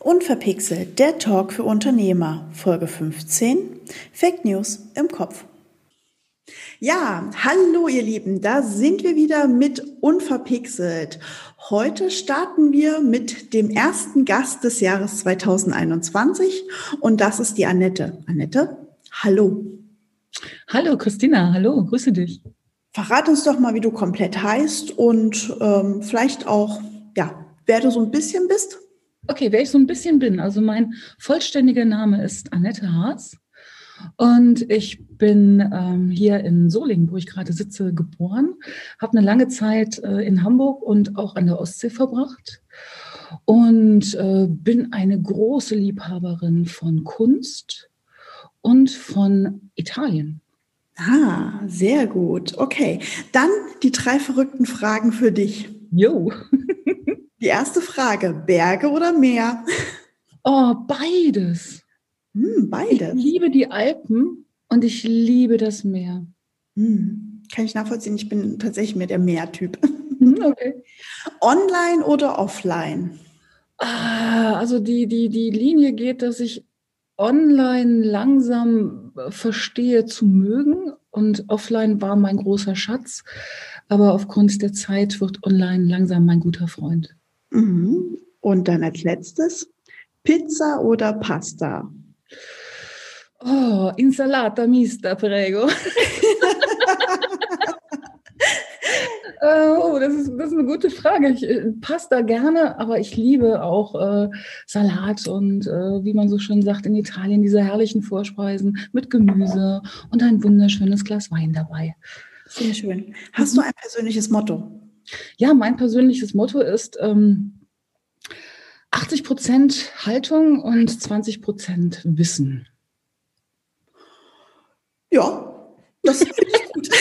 Unverpixelt, der Talk für Unternehmer, Folge 15, Fake News im Kopf. Ja, hallo ihr Lieben, da sind wir wieder mit Unverpixelt. Heute starten wir mit dem ersten Gast des Jahres 2021 und das ist die Annette. Annette, hallo. Hallo Christina, hallo, grüße dich. Verrat uns doch mal, wie du komplett heißt und ähm, vielleicht auch, ja, wer du so ein bisschen bist. Okay, wer ich so ein bisschen bin. Also mein vollständiger Name ist Annette Haas. Und ich bin ähm, hier in Solingen, wo ich gerade sitze, geboren, habe eine lange Zeit äh, in Hamburg und auch an der Ostsee verbracht und äh, bin eine große Liebhaberin von Kunst und von Italien. Ah, sehr gut. Okay, dann die drei verrückten Fragen für dich. Jo. Die erste Frage, Berge oder Meer? Oh, beides. Hm, beides. Ich liebe die Alpen und ich liebe das Meer. Hm, kann ich nachvollziehen, ich bin tatsächlich mehr der Meertyp. Hm, okay. Online oder offline? Ah, also die, die, die Linie geht, dass ich online langsam verstehe zu mögen und offline war mein großer Schatz. Aber aufgrund der Zeit wird online langsam mein guter Freund. Mhm. Und dann als letztes, Pizza oder Pasta? Oh, Insalata mista, prego. Äh, oh, das ist, das ist eine gute Frage. Ich äh, Pasta gerne, aber ich liebe auch äh, Salat und äh, wie man so schön sagt in Italien, diese herrlichen Vorspeisen mit Gemüse und ein wunderschönes Glas Wein dabei. Sehr schön. Hast du ein persönliches Motto? Ja, mein persönliches Motto ist ähm, 80 Prozent Haltung und 20 Prozent Wissen. Ja, das ich gut.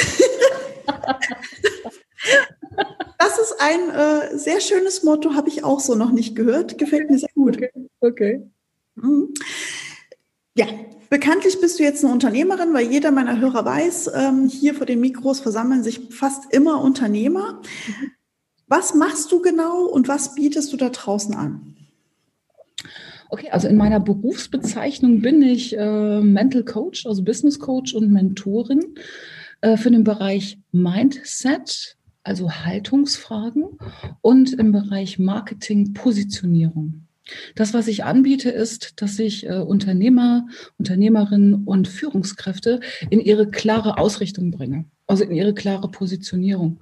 Das ist ein äh, sehr schönes Motto, habe ich auch so noch nicht gehört. Gefällt mir sehr gut. Okay. okay. Mhm. Ja, bekanntlich bist du jetzt eine Unternehmerin, weil jeder meiner Hörer weiß, ähm, hier vor den Mikros versammeln sich fast immer Unternehmer. Was machst du genau und was bietest du da draußen an? Okay, also in meiner Berufsbezeichnung bin ich äh, Mental Coach, also Business Coach und Mentorin äh, für den Bereich Mindset, also Haltungsfragen und im Bereich Marketing, Positionierung. Das, was ich anbiete, ist, dass ich äh, Unternehmer, Unternehmerinnen und Führungskräfte in ihre klare Ausrichtung bringe, also in ihre klare Positionierung.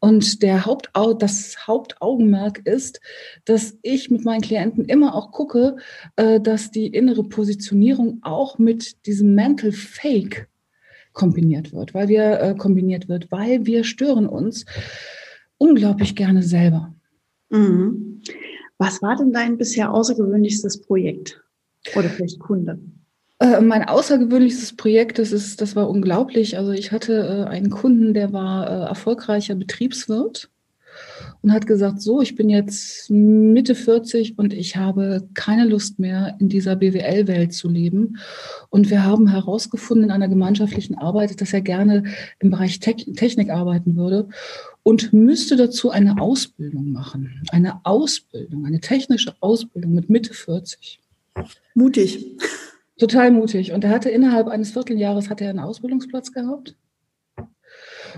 Und der Hauptau das Hauptaugenmerk ist, dass ich mit meinen Klienten immer auch gucke, äh, dass die innere Positionierung auch mit diesem Mental Fake kombiniert wird, weil wir äh, kombiniert wird, weil wir stören uns unglaublich gerne selber. Mhm. Was war denn dein bisher außergewöhnlichstes Projekt oder vielleicht Kunde? Äh, mein außergewöhnlichstes Projekt, das ist, das war unglaublich. Also ich hatte äh, einen Kunden, der war äh, erfolgreicher Betriebswirt und hat gesagt, so, ich bin jetzt Mitte 40 und ich habe keine Lust mehr, in dieser BWL-Welt zu leben. Und wir haben herausgefunden in einer gemeinschaftlichen Arbeit, dass er gerne im Bereich Te Technik arbeiten würde und müsste dazu eine Ausbildung machen. Eine Ausbildung, eine technische Ausbildung mit Mitte 40. Mutig. Total mutig. Und er hatte innerhalb eines Vierteljahres hat er einen Ausbildungsplatz gehabt.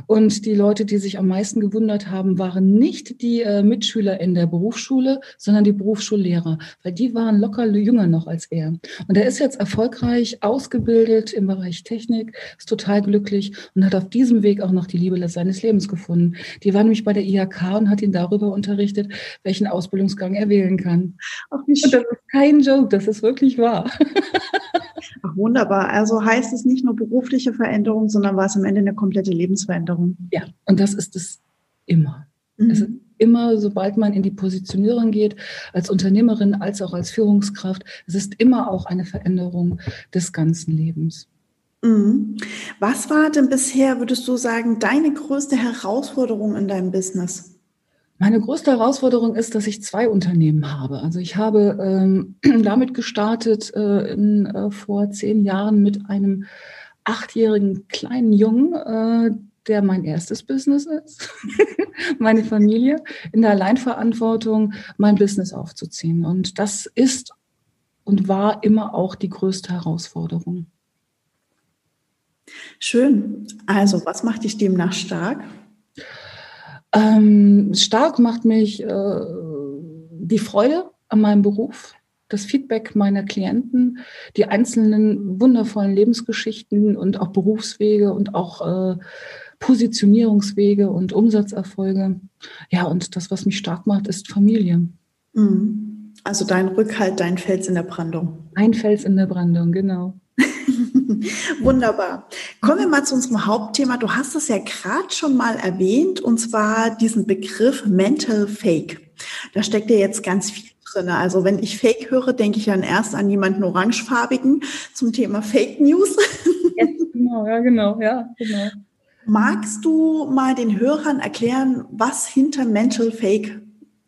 Und die Leute, die sich am meisten gewundert haben, waren nicht die äh, Mitschüler in der Berufsschule, sondern die Berufsschullehrer, weil die waren locker jünger noch als er. Und er ist jetzt erfolgreich ausgebildet im Bereich Technik, ist total glücklich und hat auf diesem Weg auch noch die Liebe seines Lebens gefunden. Die war nämlich bei der IHK und hat ihn darüber unterrichtet, welchen Ausbildungsgang er wählen kann. Ach, und das ist kein Joke, das ist wirklich wahr. Ach, wunderbar. Also heißt es nicht nur berufliche Veränderung, sondern war es am Ende eine komplette Lebensveränderung. Ja, und das ist es immer. Mhm. Es ist immer, sobald man in die Positionierung geht, als Unternehmerin, als auch als Führungskraft, es ist immer auch eine Veränderung des ganzen Lebens. Mhm. Was war denn bisher, würdest du sagen, deine größte Herausforderung in deinem Business? Meine größte Herausforderung ist, dass ich zwei Unternehmen habe. Also ich habe ähm, damit gestartet äh, in, äh, vor zehn Jahren mit einem achtjährigen kleinen Jungen, äh, der mein erstes Business ist, meine Familie, in der Alleinverantwortung mein Business aufzuziehen. Und das ist und war immer auch die größte Herausforderung. Schön. Also, was macht dich demnach stark? Ähm, stark macht mich äh, die Freude an meinem Beruf, das Feedback meiner Klienten, die einzelnen wundervollen Lebensgeschichten und auch Berufswege und auch äh, Positionierungswege und Umsatzerfolge. Ja, und das, was mich stark macht, ist Familie. Mhm. Also dein Rückhalt, dein Fels in der Brandung. Ein Fels in der Brandung, genau. Wunderbar. Kommen wir mal zu unserem Hauptthema. Du hast es ja gerade schon mal erwähnt, und zwar diesen Begriff Mental Fake. Da steckt ja jetzt ganz viel drin. Also wenn ich Fake höre, denke ich dann erst an jemanden orangefarbigen zum Thema Fake News. Ja, genau, ja, genau, ja, genau. Magst du mal den Hörern erklären, was hinter Mental Fake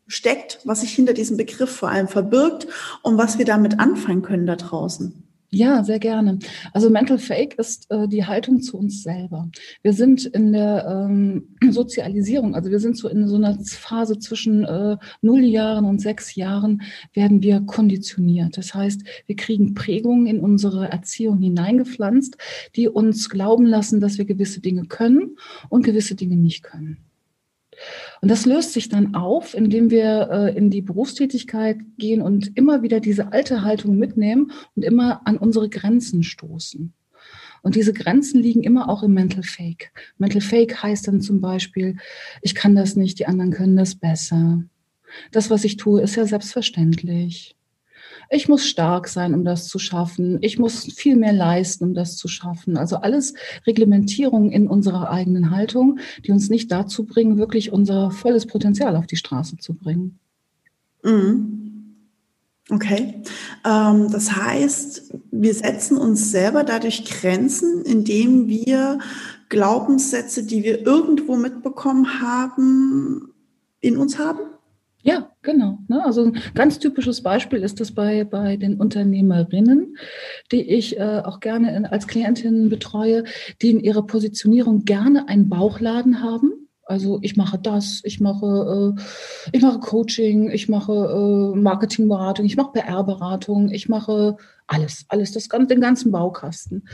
steckt, was sich hinter diesem Begriff vor allem verbirgt und was wir damit anfangen können da draußen? Ja, sehr gerne. Also Mental Fake ist äh, die Haltung zu uns selber. Wir sind in der ähm, Sozialisierung, also wir sind so in so einer Phase zwischen äh, null Jahren und sechs Jahren, werden wir konditioniert. Das heißt, wir kriegen Prägungen in unsere Erziehung hineingepflanzt, die uns glauben lassen, dass wir gewisse Dinge können und gewisse Dinge nicht können. Und das löst sich dann auf, indem wir äh, in die Berufstätigkeit gehen und immer wieder diese alte Haltung mitnehmen und immer an unsere Grenzen stoßen. Und diese Grenzen liegen immer auch im Mental Fake. Mental Fake heißt dann zum Beispiel, ich kann das nicht, die anderen können das besser. Das, was ich tue, ist ja selbstverständlich. Ich muss stark sein, um das zu schaffen. Ich muss viel mehr leisten, um das zu schaffen. Also alles Reglementierungen in unserer eigenen Haltung, die uns nicht dazu bringen, wirklich unser volles Potenzial auf die Straße zu bringen. Mhm. Okay. Ähm, das heißt, wir setzen uns selber dadurch Grenzen, indem wir Glaubenssätze, die wir irgendwo mitbekommen haben, in uns haben? Ja, genau. Ne? Also ein ganz typisches Beispiel ist das bei, bei den Unternehmerinnen, die ich äh, auch gerne als Klientinnen betreue, die in ihrer Positionierung gerne einen Bauchladen haben. Also ich mache das, ich mache, äh, ich mache Coaching, ich mache äh, Marketingberatung, ich mache PR-Beratung, ich mache alles, alles, das, den ganzen Baukasten.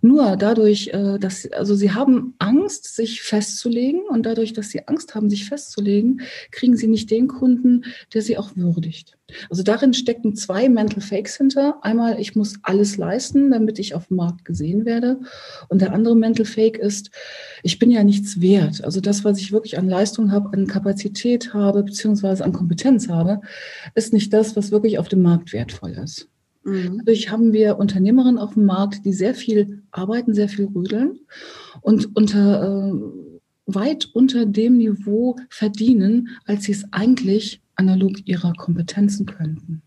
Nur dadurch, äh, dass, also sie haben Angst, sich festzulegen und dadurch, dass sie Angst haben, sich festzulegen, kriegen sie nicht den Kunden, der sie auch würdigt. Also darin stecken zwei Mental Fakes hinter. Einmal, ich muss alles leisten, damit ich auf dem Markt gesehen werde. Und der andere Mental Fake ist, ich bin ja nichts wert. Also das, was ich wirklich an Leistung habe, an Kapazität habe, beziehungsweise an Kompetenz habe, ist nicht das, was wirklich auf dem Markt wertvoll ist. Mhm. Dadurch haben wir Unternehmerinnen auf dem Markt, die sehr viel arbeiten, sehr viel rüdeln und unter, äh, weit unter dem Niveau verdienen, als sie es eigentlich analog ihrer Kompetenzen könnten.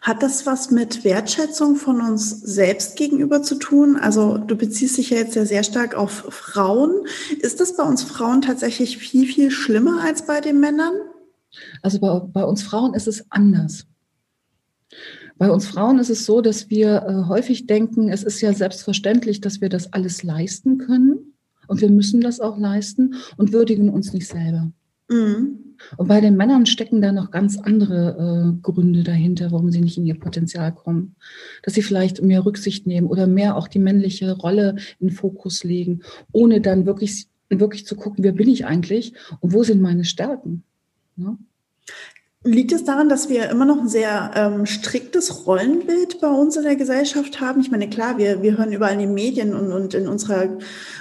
Hat das was mit Wertschätzung von uns selbst gegenüber zu tun? Also du beziehst dich ja jetzt ja sehr stark auf Frauen. Ist das bei uns Frauen tatsächlich viel, viel schlimmer als bei den Männern? Also bei, bei uns Frauen ist es anders. Bei uns Frauen ist es so, dass wir äh, häufig denken, es ist ja selbstverständlich, dass wir das alles leisten können und wir müssen das auch leisten und würdigen uns nicht selber. Mhm. Und bei den Männern stecken da noch ganz andere äh, Gründe dahinter, warum sie nicht in ihr Potenzial kommen. Dass sie vielleicht mehr Rücksicht nehmen oder mehr auch die männliche Rolle in Fokus legen, ohne dann wirklich, wirklich zu gucken, wer bin ich eigentlich und wo sind meine Stärken. Ja? Liegt es daran, dass wir immer noch ein sehr ähm, striktes Rollenbild bei uns in der Gesellschaft haben? Ich meine, klar, wir, wir hören überall in den Medien und, und in unserer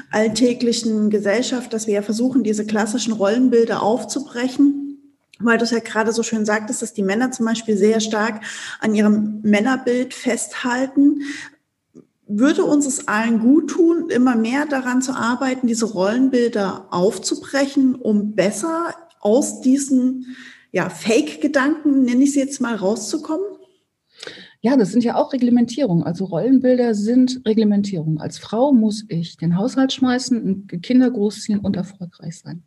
alltäglichen Gesellschaft, dass wir ja versuchen, diese klassischen Rollenbilder aufzubrechen. Weil du es ja gerade so schön sagtest, dass die Männer zum Beispiel sehr stark an ihrem Männerbild festhalten. Würde uns es allen gut tun, immer mehr daran zu arbeiten, diese Rollenbilder aufzubrechen, um besser aus diesen ja, Fake-Gedanken, nenne ich sie jetzt mal, rauszukommen? Ja, das sind ja auch Reglementierungen. Also Rollenbilder sind Reglementierungen. Als Frau muss ich den Haushalt schmeißen, Kinder großziehen und erfolgreich sein.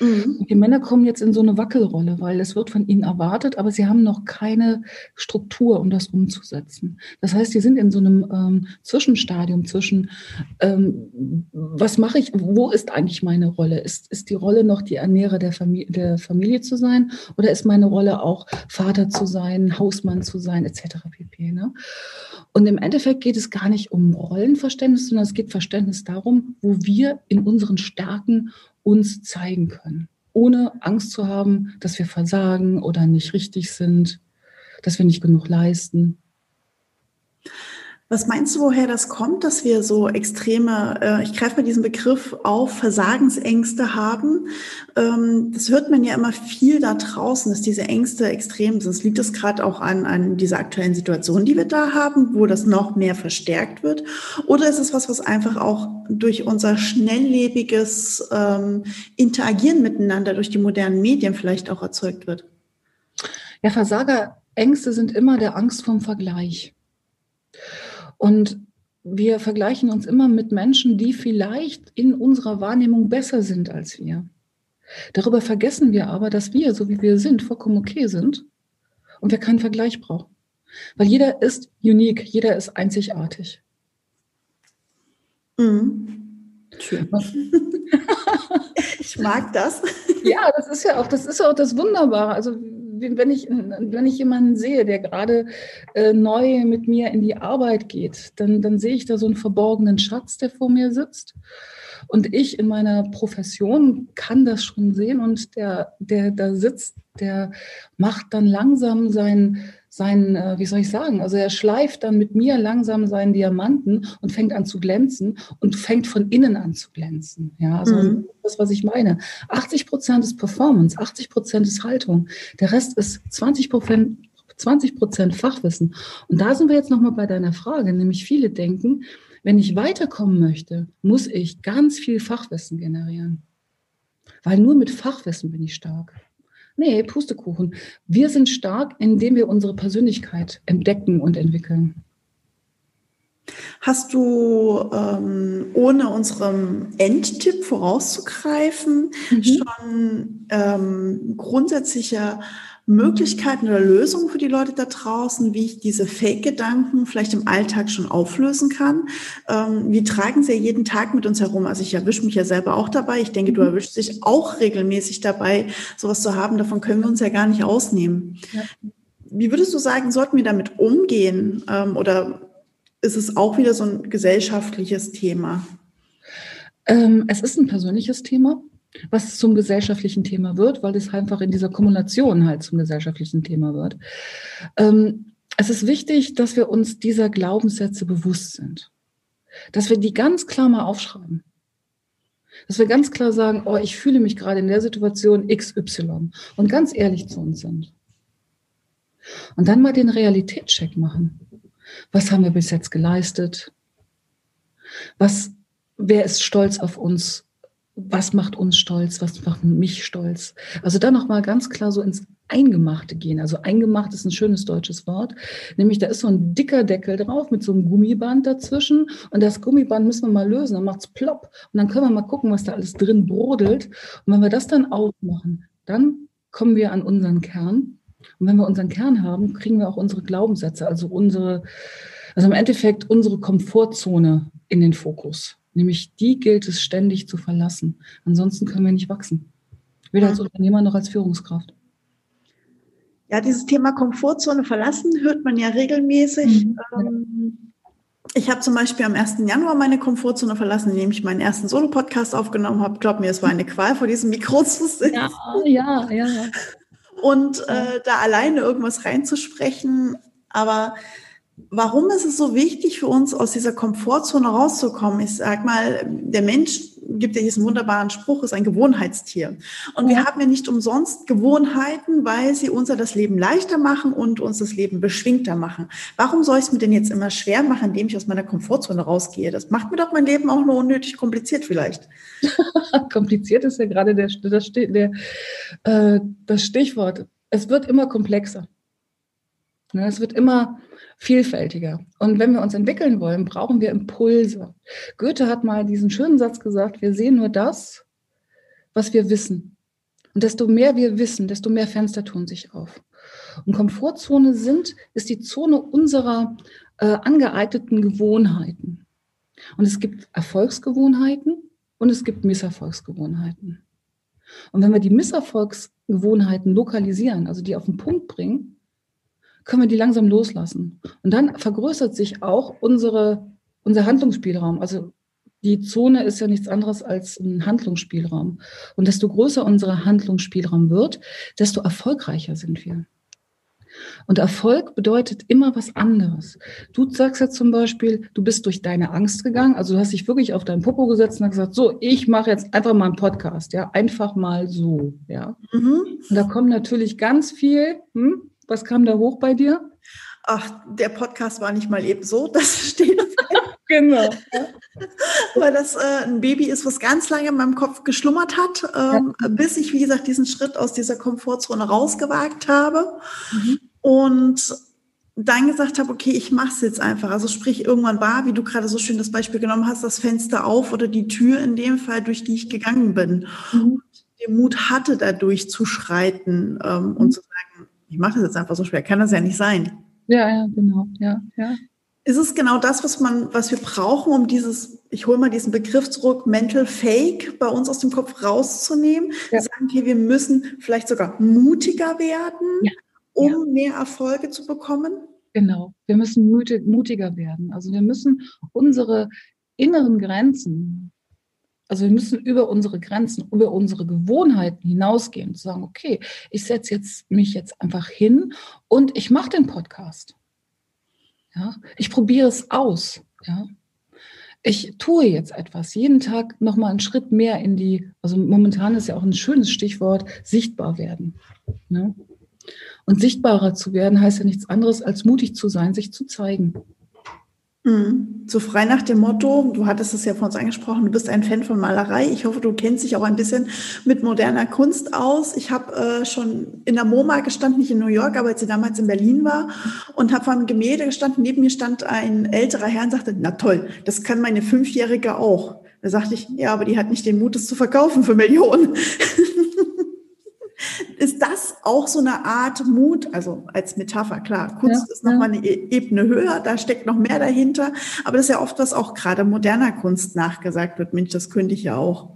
Mhm. Die Männer kommen jetzt in so eine Wackelrolle, weil es wird von ihnen erwartet, aber sie haben noch keine Struktur, um das umzusetzen. Das heißt, sie sind in so einem ähm, Zwischenstadium zwischen, ähm, was mache ich, wo ist eigentlich meine Rolle? Ist, ist die Rolle noch die Ernährer der Familie, der Familie zu sein oder ist meine Rolle auch Vater zu sein, Hausmann zu sein, etc. pp. Ne? Und im Endeffekt geht es gar nicht um Rollenverständnis, sondern es geht Verständnis darum, wo wir in unseren Stärken uns zeigen können, ohne Angst zu haben, dass wir versagen oder nicht richtig sind, dass wir nicht genug leisten. Was meinst du, woher das kommt, dass wir so extreme, äh, ich greife mal diesen Begriff auf, Versagensängste haben? Ähm, das hört man ja immer viel da draußen, dass diese Ängste extrem sind. Liegt das gerade auch an, an dieser aktuellen Situation, die wir da haben, wo das noch mehr verstärkt wird? Oder ist es was, was einfach auch durch unser schnelllebiges ähm, Interagieren miteinander, durch die modernen Medien vielleicht auch erzeugt wird? Ja, Versagerängste sind immer der Angst vom Vergleich. Und wir vergleichen uns immer mit Menschen, die vielleicht in unserer Wahrnehmung besser sind als wir. Darüber vergessen wir aber, dass wir, so wie wir sind, vollkommen okay sind und wir keinen Vergleich brauchen. Weil jeder ist unique, jeder ist einzigartig. Mhm. Schön. ich mag das. Ja, das ist ja auch, das ist auch das Wunderbare. Also wenn ich, wenn ich jemanden sehe, der gerade äh, neu mit mir in die Arbeit geht, dann, dann sehe ich da so einen verborgenen Schatz, der vor mir sitzt. Und ich in meiner Profession kann das schon sehen und der, der da sitzt, der macht dann langsam sein, sein, äh, wie soll ich sagen, also er schleift dann mit mir langsam seinen Diamanten und fängt an zu glänzen und fängt von innen an zu glänzen. Ja, also mhm. das, was ich meine. 80 Prozent ist Performance, 80 Prozent ist Haltung. Der Rest ist 20 Prozent 20 Prozent Fachwissen. Und da sind wir jetzt nochmal bei deiner Frage, nämlich viele denken, wenn ich weiterkommen möchte, muss ich ganz viel Fachwissen generieren. Weil nur mit Fachwissen bin ich stark. Nee, Pustekuchen. Wir sind stark, indem wir unsere Persönlichkeit entdecken und entwickeln. Hast du, ähm, ohne unserem Endtipp vorauszugreifen, mhm. schon ähm, grundsätzliche Möglichkeiten oder Lösungen für die Leute da draußen, wie ich diese Fake-Gedanken vielleicht im Alltag schon auflösen kann. Ähm, wir tragen sie ja jeden Tag mit uns herum. Also ich erwische mich ja selber auch dabei. Ich denke, du mhm. erwischst dich auch regelmäßig dabei, sowas zu haben. Davon können wir uns ja gar nicht ausnehmen. Ja. Wie würdest du sagen, sollten wir damit umgehen? Ähm, oder ist es auch wieder so ein gesellschaftliches Thema? Ähm, es ist ein persönliches Thema was zum gesellschaftlichen Thema wird, weil es einfach in dieser Kumulation halt zum gesellschaftlichen Thema wird. Ähm, es ist wichtig, dass wir uns dieser Glaubenssätze bewusst sind. Dass wir die ganz klar mal aufschreiben. Dass wir ganz klar sagen, oh, ich fühle mich gerade in der Situation XY und ganz ehrlich zu uns sind. Und dann mal den Realitätscheck machen. Was haben wir bis jetzt geleistet? Was, wer ist stolz auf uns? Was macht uns stolz, was macht mich stolz. Also da nochmal ganz klar so ins Eingemachte gehen. Also eingemacht ist ein schönes deutsches Wort. Nämlich da ist so ein dicker Deckel drauf mit so einem Gummiband dazwischen. Und das Gummiband müssen wir mal lösen. Dann macht's plopp. Und dann können wir mal gucken, was da alles drin brodelt. Und wenn wir das dann aufmachen, dann kommen wir an unseren Kern. Und wenn wir unseren Kern haben, kriegen wir auch unsere Glaubenssätze, also unsere, also im Endeffekt unsere Komfortzone in den Fokus. Nämlich die gilt es ständig zu verlassen. Ansonsten können wir nicht wachsen. Weder als Unternehmer noch als Führungskraft. Ja, dieses Thema Komfortzone verlassen hört man ja regelmäßig. Mhm. Ähm, ich habe zum Beispiel am 1. Januar meine Komfortzone verlassen, indem ich meinen ersten Solo-Podcast aufgenommen habe. Glaub mir, es war eine Qual, vor diesem Mikro zu sitzen. Ja, ja, ja. Und äh, da alleine irgendwas reinzusprechen. Aber Warum ist es so wichtig für uns, aus dieser Komfortzone rauszukommen? Ich sag mal, der Mensch gibt ja diesen wunderbaren Spruch, ist ein Gewohnheitstier. Und wir haben ja nicht umsonst Gewohnheiten, weil sie unser das Leben leichter machen und uns das Leben beschwingter machen. Warum soll ich es mir denn jetzt immer schwer machen, indem ich aus meiner Komfortzone rausgehe? Das macht mir doch mein Leben auch nur unnötig kompliziert vielleicht. kompliziert ist ja gerade der, das, der, äh, das Stichwort. Es wird immer komplexer. Es wird immer vielfältiger. Und wenn wir uns entwickeln wollen, brauchen wir Impulse. Goethe hat mal diesen schönen Satz gesagt, wir sehen nur das, was wir wissen. Und desto mehr wir wissen, desto mehr Fenster tun sich auf. Und Komfortzone sind, ist die Zone unserer äh, angeeigneten Gewohnheiten. Und es gibt Erfolgsgewohnheiten und es gibt Misserfolgsgewohnheiten. Und wenn wir die Misserfolgsgewohnheiten lokalisieren, also die auf den Punkt bringen, können wir die langsam loslassen. Und dann vergrößert sich auch unsere, unser Handlungsspielraum. Also die Zone ist ja nichts anderes als ein Handlungsspielraum. Und desto größer unser Handlungsspielraum wird, desto erfolgreicher sind wir. Und Erfolg bedeutet immer was anderes. Du sagst ja zum Beispiel, du bist durch deine Angst gegangen, also du hast dich wirklich auf deinen Popo gesetzt und hast gesagt, so, ich mache jetzt einfach mal einen Podcast, ja, einfach mal so, ja. Mhm. Und da kommt natürlich ganz viel, hm? Was kam da hoch bei dir? Ach, der Podcast war nicht mal eben so, das steht Genau. Weil das äh, ein Baby ist, was ganz lange in meinem Kopf geschlummert hat, ähm, ja. bis ich, wie gesagt, diesen Schritt aus dieser Komfortzone rausgewagt habe. Mhm und dann gesagt habe, okay, ich mache es jetzt einfach. Also sprich, irgendwann war, wie du gerade so schön das Beispiel genommen hast, das Fenster auf oder die Tür in dem Fall, durch die ich gegangen bin. Mhm. Und den Mut hatte, da durchzuschreiten ähm, mhm. und zu sagen, ich mache das jetzt einfach so schwer, kann das ja nicht sein. Ja, ja, genau, ja, ja. Ist es genau das, was man, was wir brauchen, um dieses, ich hole mal diesen Begriff zurück, Mental Fake bei uns aus dem Kopf rauszunehmen? Ja. Sagen, okay, wir müssen vielleicht sogar mutiger werden. Ja um ja. mehr Erfolge zu bekommen? Genau, wir müssen mutiger werden. Also wir müssen unsere inneren Grenzen, also wir müssen über unsere Grenzen, über unsere Gewohnheiten hinausgehen und sagen, okay, ich setze jetzt mich jetzt einfach hin und ich mache den Podcast. Ja, ich probiere es aus. Ja, ich tue jetzt etwas, jeden Tag nochmal einen Schritt mehr in die, also momentan ist ja auch ein schönes Stichwort, sichtbar werden. Ne? Und sichtbarer zu werden heißt ja nichts anderes, als mutig zu sein, sich zu zeigen. Mhm. So frei nach dem Motto, du hattest es ja vor uns angesprochen, du bist ein Fan von Malerei. Ich hoffe, du kennst dich auch ein bisschen mit moderner Kunst aus. Ich habe äh, schon in der MoMA gestanden, nicht in New York, aber als sie damals in Berlin war und habe vor einem Gemälde gestanden. Neben mir stand ein älterer Herr und sagte, na toll, das kann meine Fünfjährige auch. Da sagte ich, ja, aber die hat nicht den Mut, es zu verkaufen für Millionen. Auch so eine Art Mut, also als Metapher, klar, Kunst ja, ist nochmal ja. eine e-, Ebene höher, da steckt noch mehr dahinter, aber das ist ja oft, was auch gerade moderner Kunst nachgesagt wird, Mensch, das könnte ich ja auch.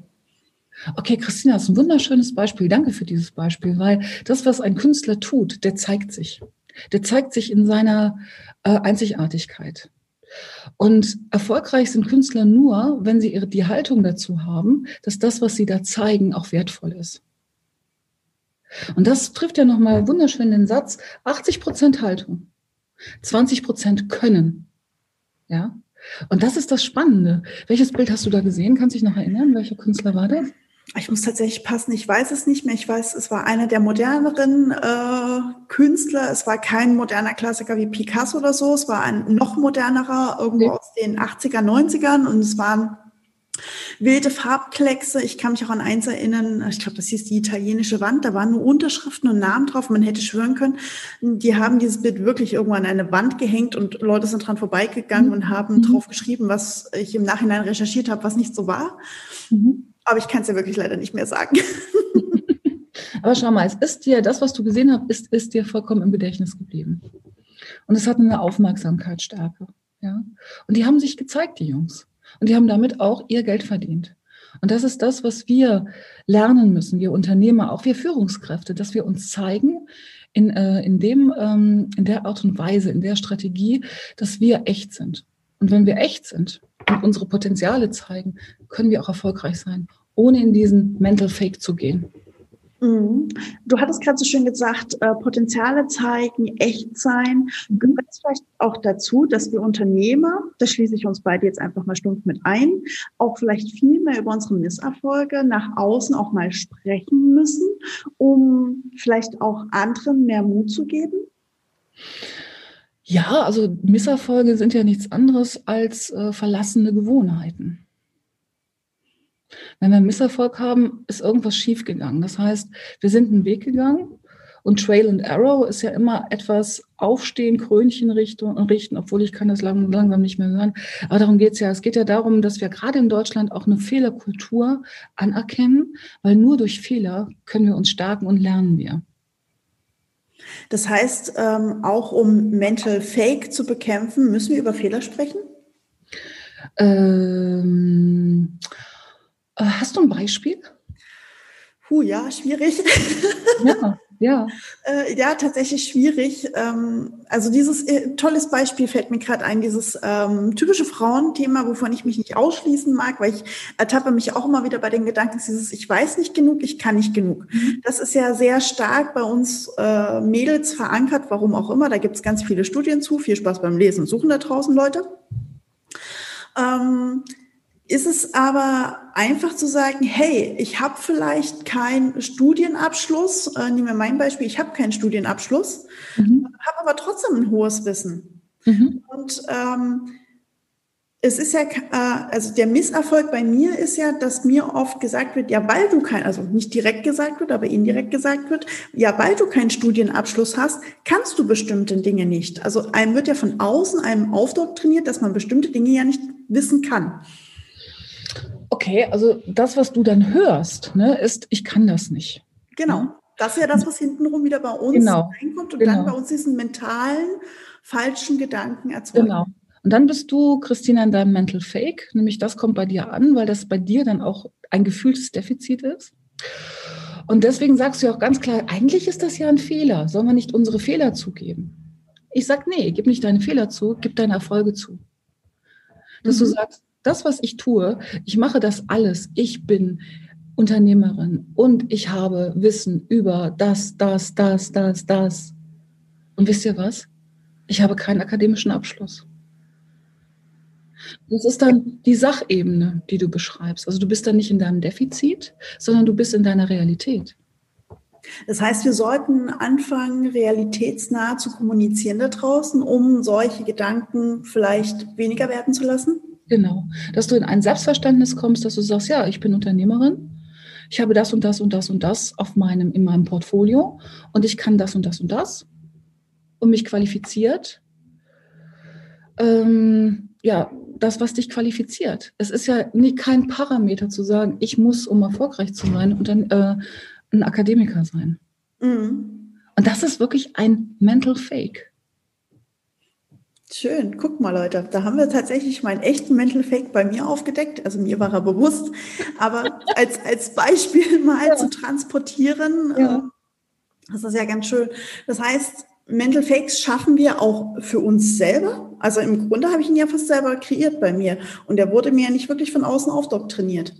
Okay, Christina, das ist ein wunderschönes Beispiel. Danke für dieses Beispiel, weil das, was ein Künstler tut, der zeigt sich. Der zeigt sich in seiner äh, Einzigartigkeit. Und erfolgreich sind Künstler nur, wenn sie ihre, die Haltung dazu haben, dass das, was sie da zeigen, auch wertvoll ist. Und das trifft ja nochmal wunderschön den Satz, 80 Prozent Haltung, 20 Prozent Können. Ja. Und das ist das Spannende. Welches Bild hast du da gesehen? Kannst du dich noch erinnern? Welcher Künstler war das? Ich muss tatsächlich passen, ich weiß es nicht mehr. Ich weiß, es war einer der moderneren äh, Künstler. Es war kein moderner Klassiker wie Picasso oder so. Es war ein noch modernerer, irgendwo ja. aus den 80er, 90ern. Und es waren wilde Farbkleckse. Ich kann mich auch an eins erinnern, ich glaube, das hieß die italienische Wand, da waren nur Unterschriften und Namen drauf. Man hätte schwören können, die haben dieses Bild wirklich irgendwo an eine Wand gehängt und Leute sind dran vorbeigegangen mhm. und haben mhm. drauf geschrieben, was ich im Nachhinein recherchiert habe, was nicht so war. Mhm. Aber ich kann es ja wirklich leider nicht mehr sagen. Aber schau mal, es ist dir, das, was du gesehen hast, ist, ist dir vollkommen im Gedächtnis geblieben. Und es hat eine Aufmerksamkeitsstärke. Ja? Und die haben sich gezeigt, die Jungs. Und die haben damit auch ihr Geld verdient. Und das ist das, was wir lernen müssen, wir Unternehmer, auch wir Führungskräfte, dass wir uns zeigen in, äh, in, dem, ähm, in der Art und Weise, in der Strategie, dass wir echt sind. Und wenn wir echt sind und unsere Potenziale zeigen, können wir auch erfolgreich sein, ohne in diesen Mental Fake zu gehen. Mhm. Du hattest gerade so schön gesagt, äh, Potenziale zeigen, echt sein. Gehört es vielleicht auch dazu, dass wir Unternehmer, da schließe ich uns beide jetzt einfach mal stumpf mit ein, auch vielleicht viel mehr über unsere Misserfolge nach außen auch mal sprechen müssen, um vielleicht auch anderen mehr Mut zu geben? Ja, also Misserfolge sind ja nichts anderes als äh, verlassene Gewohnheiten. Wenn wir einen Misserfolg haben, ist irgendwas schiefgegangen. Das heißt, wir sind einen Weg gegangen Und Trail and Arrow ist ja immer etwas aufstehen, Krönchen richten, richten obwohl ich kann das lang, langsam nicht mehr hören. Aber darum geht es ja. Es geht ja darum, dass wir gerade in Deutschland auch eine Fehlerkultur anerkennen, weil nur durch Fehler können wir uns stärken und lernen wir. Das heißt, ähm, auch um Mental Fake zu bekämpfen, müssen wir über Fehler sprechen? Ähm, äh, hast du ein Beispiel? Puh, ja, schwierig. Ja, ja. äh, ja, tatsächlich schwierig. Ähm, also dieses äh, tolles Beispiel fällt mir gerade ein, dieses ähm, typische Frauenthema, wovon ich mich nicht ausschließen mag, weil ich ertappe mich auch immer wieder bei den Gedanken, dieses ich weiß nicht genug, ich kann nicht genug. Mhm. Das ist ja sehr stark bei uns äh, Mädels verankert, warum auch immer. Da gibt es ganz viele Studien zu. Viel Spaß beim Lesen Suchen da draußen, Leute. Ähm, ist es aber einfach zu sagen, hey, ich habe vielleicht keinen Studienabschluss, äh, nehmen wir mein Beispiel, ich habe keinen Studienabschluss, mhm. habe aber trotzdem ein hohes Wissen. Mhm. Und ähm, es ist ja, äh, also der Misserfolg bei mir ist ja, dass mir oft gesagt wird, ja, weil du kein, also nicht direkt gesagt wird, aber indirekt gesagt wird, ja, weil du keinen Studienabschluss hast, kannst du bestimmte Dinge nicht. Also einem wird ja von außen einem aufdoktriniert, dass man bestimmte Dinge ja nicht wissen kann. Okay, also das, was du dann hörst, ne, ist, ich kann das nicht. Genau. Das ist ja das, was hintenrum wieder bei uns genau. reinkommt und genau. dann bei uns diesen mentalen, falschen Gedanken erzeugt. Genau. Und dann bist du, Christina, in deinem Mental Fake, nämlich das kommt bei dir an, weil das bei dir dann auch ein gefühltes Defizit ist. Und deswegen sagst du ja auch ganz klar, eigentlich ist das ja ein Fehler. Sollen wir nicht unsere Fehler zugeben? Ich sag, nee, gib nicht deine Fehler zu, gib deine Erfolge zu. Dass mhm. du sagst, das, was ich tue, ich mache das alles. Ich bin Unternehmerin und ich habe Wissen über das, das, das, das, das. Und wisst ihr was? Ich habe keinen akademischen Abschluss. Das ist dann die Sachebene, die du beschreibst. Also du bist dann nicht in deinem Defizit, sondern du bist in deiner Realität. Das heißt, wir sollten anfangen, realitätsnah zu kommunizieren da draußen, um solche Gedanken vielleicht weniger werden zu lassen? Genau. Dass du in ein Selbstverständnis kommst, dass du sagst, ja, ich bin Unternehmerin, ich habe das und das und das und das auf meinem, in meinem Portfolio und ich kann das und das und das und mich qualifiziert. Ähm, ja, das, was dich qualifiziert. Es ist ja nie kein Parameter zu sagen, ich muss, um erfolgreich zu sein, und dann äh, ein Akademiker sein. Mhm. Und das ist wirklich ein Mental Fake. Schön, guck mal Leute, da haben wir tatsächlich meinen echten Mental Fake bei mir aufgedeckt. Also mir war er bewusst, aber als, als Beispiel mal ja. zu transportieren, ja. äh, das ist ja ganz schön. Das heißt, Mental Fakes schaffen wir auch für uns selber. Also im Grunde habe ich ihn ja fast selber kreiert bei mir und der wurde mir ja nicht wirklich von außen aufdoktriniert.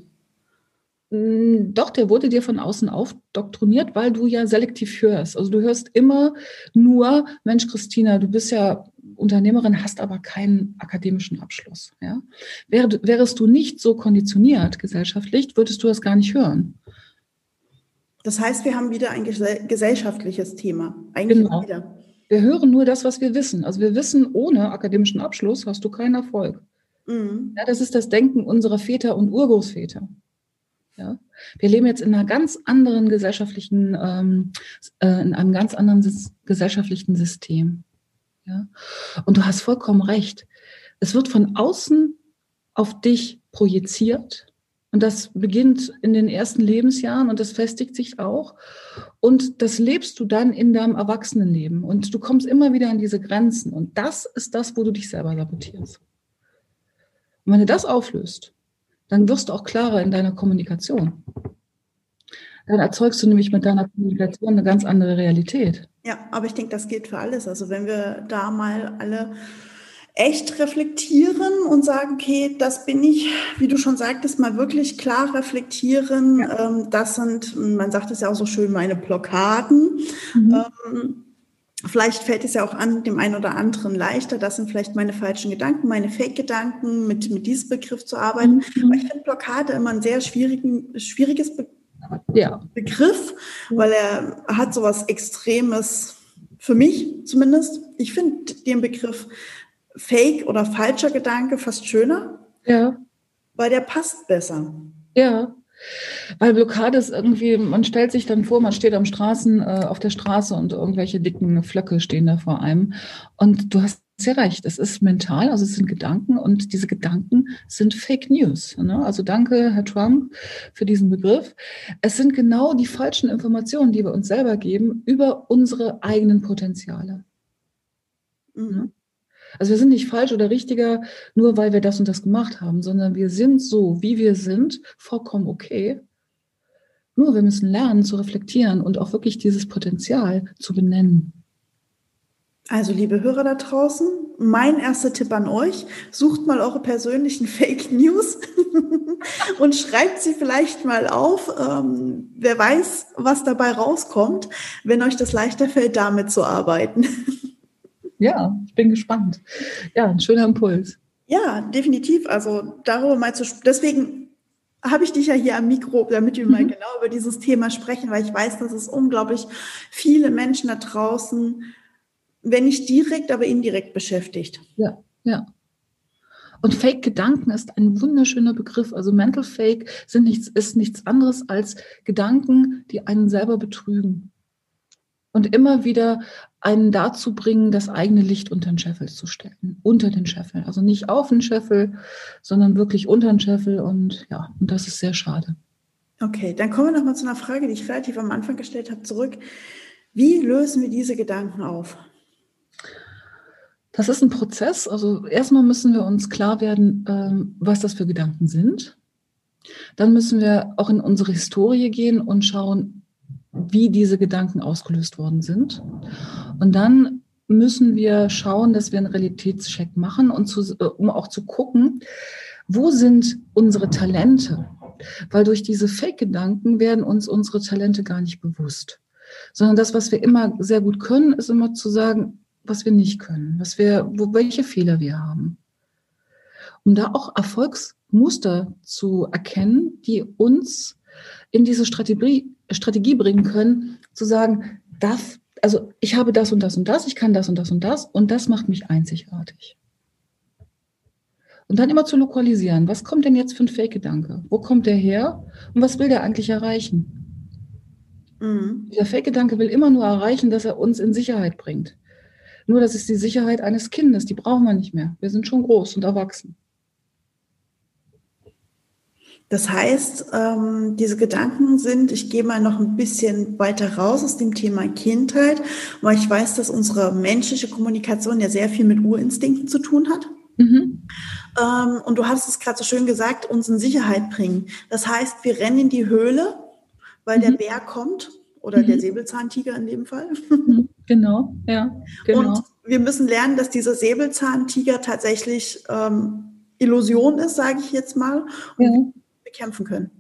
Mm, doch, der wurde dir von außen aufdoktriniert, weil du ja selektiv hörst. Also du hörst immer nur, Mensch, Christina, du bist ja Unternehmerin, hast aber keinen akademischen Abschluss. Ja? Wär, wärest du nicht so konditioniert gesellschaftlich, würdest du das gar nicht hören. Das heißt, wir haben wieder ein gesellschaftliches Thema. Eigentlich genau. wieder. Wir hören nur das, was wir wissen. Also wir wissen, ohne akademischen Abschluss hast du keinen Erfolg. Mhm. Ja, das ist das Denken unserer Väter und Urgroßväter. Ja? Wir leben jetzt in einer ganz anderen gesellschaftlichen, ähm, äh, in einem ganz anderen gesellschaftlichen System. Ja? Und du hast vollkommen recht. Es wird von außen auf dich projiziert. Und das beginnt in den ersten Lebensjahren und das festigt sich auch. Und das lebst du dann in deinem Erwachsenenleben. Und du kommst immer wieder an diese Grenzen. Und das ist das, wo du dich selber sabotierst. Und wenn du das auflöst, dann wirst du auch klarer in deiner Kommunikation. Dann erzeugst du nämlich mit deiner Kommunikation eine ganz andere Realität. Ja, aber ich denke, das gilt für alles. Also wenn wir da mal alle echt reflektieren und sagen, okay, das bin ich, wie du schon sagtest, mal wirklich klar reflektieren. Ja. Ähm, das sind, man sagt es ja auch so schön, meine Blockaden. Mhm. Ähm, vielleicht fällt es ja auch an dem einen oder anderen leichter. Das sind vielleicht meine falschen Gedanken, meine Fake-Gedanken, mit, mit diesem Begriff zu arbeiten. Mhm. Aber ich finde Blockade immer ein sehr schwierigen, schwieriges Be ja. Begriff, weil er hat so was Extremes, für mich zumindest. Ich finde den Begriff Fake oder falscher Gedanke fast schöner. Ja. Weil der passt besser. Ja. Weil Blockade ist irgendwie, man stellt sich dann vor, man steht am Straßen, äh, auf der Straße und irgendwelche dicken Flöcke stehen da vor einem. Und du hast sehr recht, es ist mental, also es sind Gedanken und diese Gedanken sind Fake News. Ne? Also danke, Herr Trump, für diesen Begriff. Es sind genau die falschen Informationen, die wir uns selber geben über unsere eigenen Potenziale. Mhm. Also wir sind nicht falsch oder richtiger, nur weil wir das und das gemacht haben, sondern wir sind so, wie wir sind, vollkommen okay. Nur wir müssen lernen zu reflektieren und auch wirklich dieses Potenzial zu benennen. Also, liebe Hörer da draußen, mein erster Tipp an euch, sucht mal eure persönlichen Fake News und schreibt sie vielleicht mal auf. Ähm, wer weiß, was dabei rauskommt, wenn euch das leichter fällt, damit zu arbeiten. Ja, ich bin gespannt. Ja, ein schöner Impuls. Ja, definitiv. Also darüber mal zu deswegen habe ich dich ja hier am Mikro, damit wir mal mhm. genau über dieses Thema sprechen, weil ich weiß, dass es unglaublich viele Menschen da draußen, wenn nicht direkt, aber indirekt beschäftigt. Ja, ja. Und Fake-Gedanken ist ein wunderschöner Begriff. Also Mental Fake sind nichts, ist nichts anderes als Gedanken, die einen selber betrügen und immer wieder einen dazu bringen, das eigene Licht unter den Scheffel zu stellen, unter den Scheffel. Also nicht auf den Scheffel, sondern wirklich unter den Scheffel und ja, und das ist sehr schade. Okay, dann kommen wir nochmal zu einer Frage, die ich relativ am Anfang gestellt habe, zurück. Wie lösen wir diese Gedanken auf? Das ist ein Prozess. Also erstmal müssen wir uns klar werden, ähm, was das für Gedanken sind. Dann müssen wir auch in unsere Historie gehen und schauen, wie diese Gedanken ausgelöst worden sind. Und dann müssen wir schauen, dass wir einen Realitätscheck machen und zu, äh, um auch zu gucken, wo sind unsere Talente? Weil durch diese Fake-Gedanken werden uns unsere Talente gar nicht bewusst. Sondern das, was wir immer sehr gut können, ist immer zu sagen, was wir nicht können, was wir, wo, welche Fehler wir haben. Um da auch Erfolgsmuster zu erkennen, die uns in diese Strategie, Strategie bringen können, zu sagen, das, also ich habe das und das und das, ich kann das und das und das und das macht mich einzigartig. Und dann immer zu lokalisieren, was kommt denn jetzt für ein Fake-Gedanke? Wo kommt der her und was will der eigentlich erreichen? Mhm. Dieser Fake-Gedanke will immer nur erreichen, dass er uns in Sicherheit bringt. Nur das ist die Sicherheit eines Kindes, die brauchen wir nicht mehr. Wir sind schon groß und erwachsen. Das heißt, ähm, diese Gedanken sind, ich gehe mal noch ein bisschen weiter raus aus dem Thema Kindheit, weil ich weiß, dass unsere menschliche Kommunikation ja sehr viel mit Urinstinkten zu tun hat. Mhm. Ähm, und du hast es gerade so schön gesagt, uns in Sicherheit bringen. Das heißt, wir rennen in die Höhle, weil mhm. der Bär kommt oder mhm. der Säbelzahntiger in dem Fall. Mhm. Genau, ja. Genau. Und wir müssen lernen, dass dieser Säbelzahntiger tatsächlich ähm, Illusion ist, sage ich jetzt mal. Und ja bekämpfen können.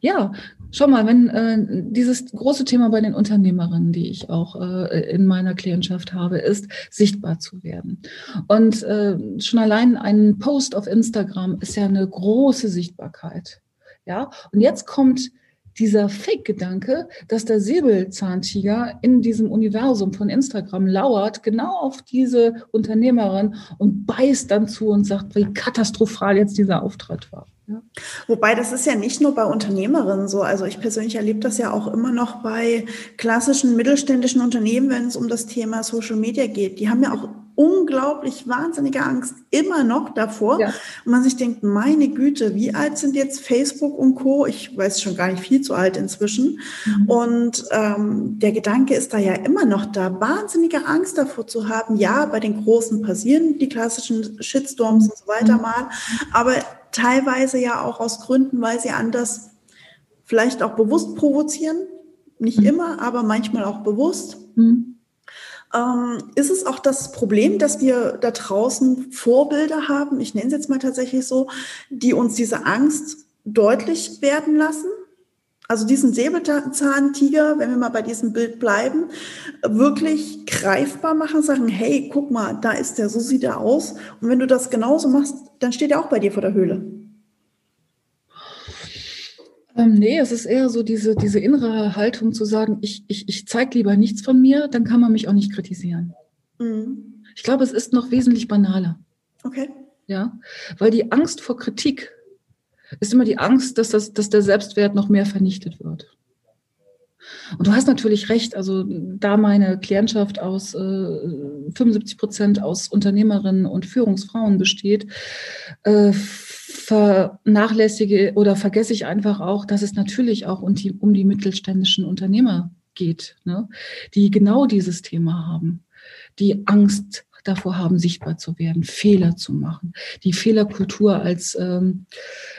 Ja, schau mal, wenn äh, dieses große Thema bei den Unternehmerinnen, die ich auch äh, in meiner Klientschaft habe, ist, sichtbar zu werden. Und äh, schon allein ein Post auf Instagram ist ja eine große Sichtbarkeit. Ja, und jetzt kommt dieser Fake-Gedanke, dass der Säbelzahntiger in diesem Universum von Instagram lauert, genau auf diese Unternehmerin und beißt dann zu und sagt, wie katastrophal jetzt dieser Auftritt war. Ja. Wobei das ist ja nicht nur bei Unternehmerinnen so. Also ich persönlich erlebe das ja auch immer noch bei klassischen mittelständischen Unternehmen, wenn es um das Thema Social Media geht. Die haben ja auch unglaublich wahnsinnige Angst immer noch davor. Ja. Und man sich denkt, meine Güte, wie alt sind jetzt Facebook und Co? Ich weiß schon gar nicht viel zu alt inzwischen. Mhm. Und ähm, der Gedanke ist da ja immer noch da, wahnsinnige Angst davor zu haben. Ja, bei den Großen passieren die klassischen Shitstorms und so weiter mhm. mal. Aber teilweise ja auch aus Gründen, weil sie anders vielleicht auch bewusst provozieren. Nicht mhm. immer, aber manchmal auch bewusst. Mhm. Ähm, ist es auch das Problem, dass wir da draußen Vorbilder haben, ich nenne es jetzt mal tatsächlich so, die uns diese Angst deutlich werden lassen? Also diesen Säbelzahntiger, wenn wir mal bei diesem Bild bleiben, wirklich greifbar machen, sagen, hey, guck mal, da ist der, so sieht er aus. Und wenn du das genauso machst, dann steht er auch bei dir vor der Höhle. Ähm, nee, es ist eher so diese, diese innere Haltung zu sagen, ich, ich, ich zeige lieber nichts von mir, dann kann man mich auch nicht kritisieren. Mhm. Ich glaube, es ist noch wesentlich banaler. Okay. Ja, weil die Angst vor Kritik ist immer die Angst, dass, das, dass der Selbstwert noch mehr vernichtet wird. Und du hast natürlich recht, also da meine Klientschaft aus äh, 75 Prozent aus Unternehmerinnen und Führungsfrauen besteht, äh, vernachlässige oder vergesse ich einfach auch, dass es natürlich auch um die, um die mittelständischen Unternehmer geht, ne? die genau dieses Thema haben, die Angst davor haben, sichtbar zu werden, Fehler zu machen, die Fehlerkultur als ähm,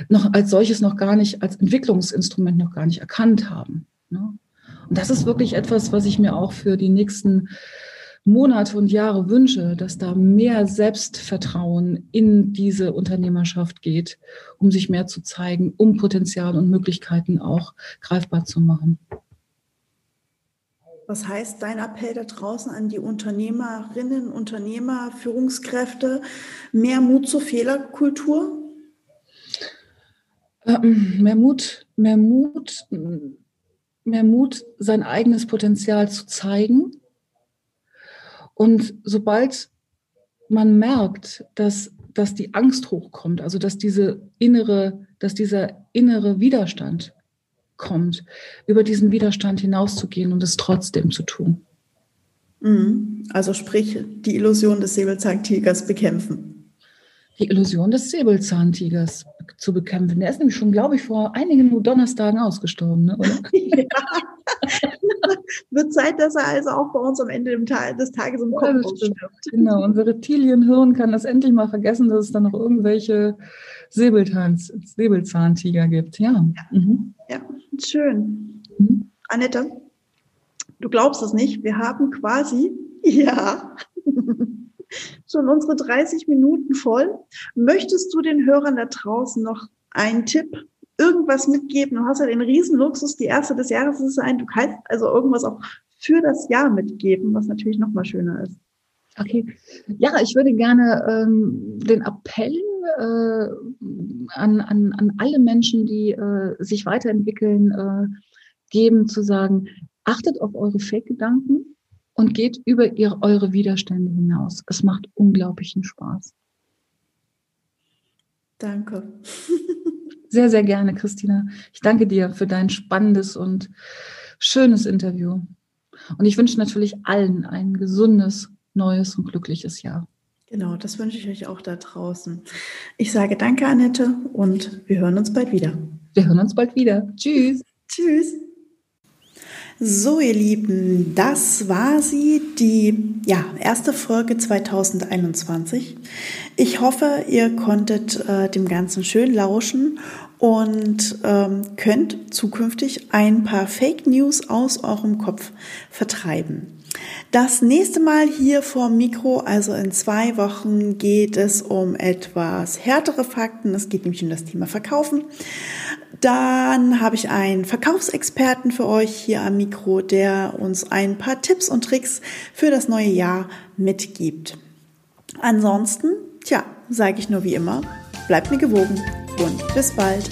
noch als solches noch gar nicht als Entwicklungsinstrument noch gar nicht erkannt haben. Ne? Und das ist wirklich etwas, was ich mir auch für die nächsten Monate und Jahre wünsche, dass da mehr Selbstvertrauen in diese Unternehmerschaft geht, um sich mehr zu zeigen, um Potenzial und Möglichkeiten auch greifbar zu machen. Was heißt dein Appell da draußen an die Unternehmerinnen, Unternehmer, Führungskräfte? Mehr Mut zur Fehlerkultur? Ähm, mehr Mut, mehr Mut, mehr Mut, sein eigenes Potenzial zu zeigen. Und sobald man merkt, dass, dass die Angst hochkommt, also dass diese innere, dass dieser innere Widerstand kommt, über diesen Widerstand hinauszugehen und es trotzdem zu tun. Mhm. Also sprich, die Illusion des Säbelzahntigers bekämpfen. Die Illusion des Säbelzahntigers zu bekämpfen. Der ist nämlich schon, glaube ich, vor einigen Donnerstagen ausgestorben, ne, oder? ja. Wird Zeit, dass er also auch bei uns am Ende des Tages im Kopf ja, ausstirbt. Genau, unser Reptilienhirn kann das endlich mal vergessen, dass es da noch irgendwelche Säbelzahntiger gibt. Ja. Ja, mhm. ja schön. Mhm. Annette, du glaubst es nicht, wir haben quasi, ja, schon unsere 30 Minuten voll. Möchtest du den Hörern da draußen noch einen Tipp, irgendwas mitgeben? Du hast ja den Riesenluxus, die erste des Jahres zu sein. Du kannst also irgendwas auch für das Jahr mitgeben, was natürlich noch mal schöner ist. Okay, ja, ich würde gerne ähm, den Appell äh, an, an, an alle Menschen, die äh, sich weiterentwickeln, äh, geben, zu sagen, achtet auf eure Fake-Gedanken, und geht über ihr, eure Widerstände hinaus. Es macht unglaublichen Spaß. Danke. sehr, sehr gerne, Christina. Ich danke dir für dein spannendes und schönes Interview. Und ich wünsche natürlich allen ein gesundes, neues und glückliches Jahr. Genau, das wünsche ich euch auch da draußen. Ich sage danke, Annette, und wir hören uns bald wieder. Wir hören uns bald wieder. Tschüss. Tschüss. So, ihr Lieben, das war sie, die ja, erste Folge 2021. Ich hoffe, ihr konntet äh, dem Ganzen schön lauschen und ähm, könnt zukünftig ein paar Fake News aus eurem Kopf vertreiben. Das nächste Mal hier vor Mikro, also in zwei Wochen, geht es um etwas härtere Fakten. Es geht nämlich um das Thema Verkaufen. Dann habe ich einen Verkaufsexperten für euch hier am Mikro, der uns ein paar Tipps und Tricks für das neue Jahr mitgibt. Ansonsten, tja, sage ich nur wie immer, bleibt mir gewogen und bis bald.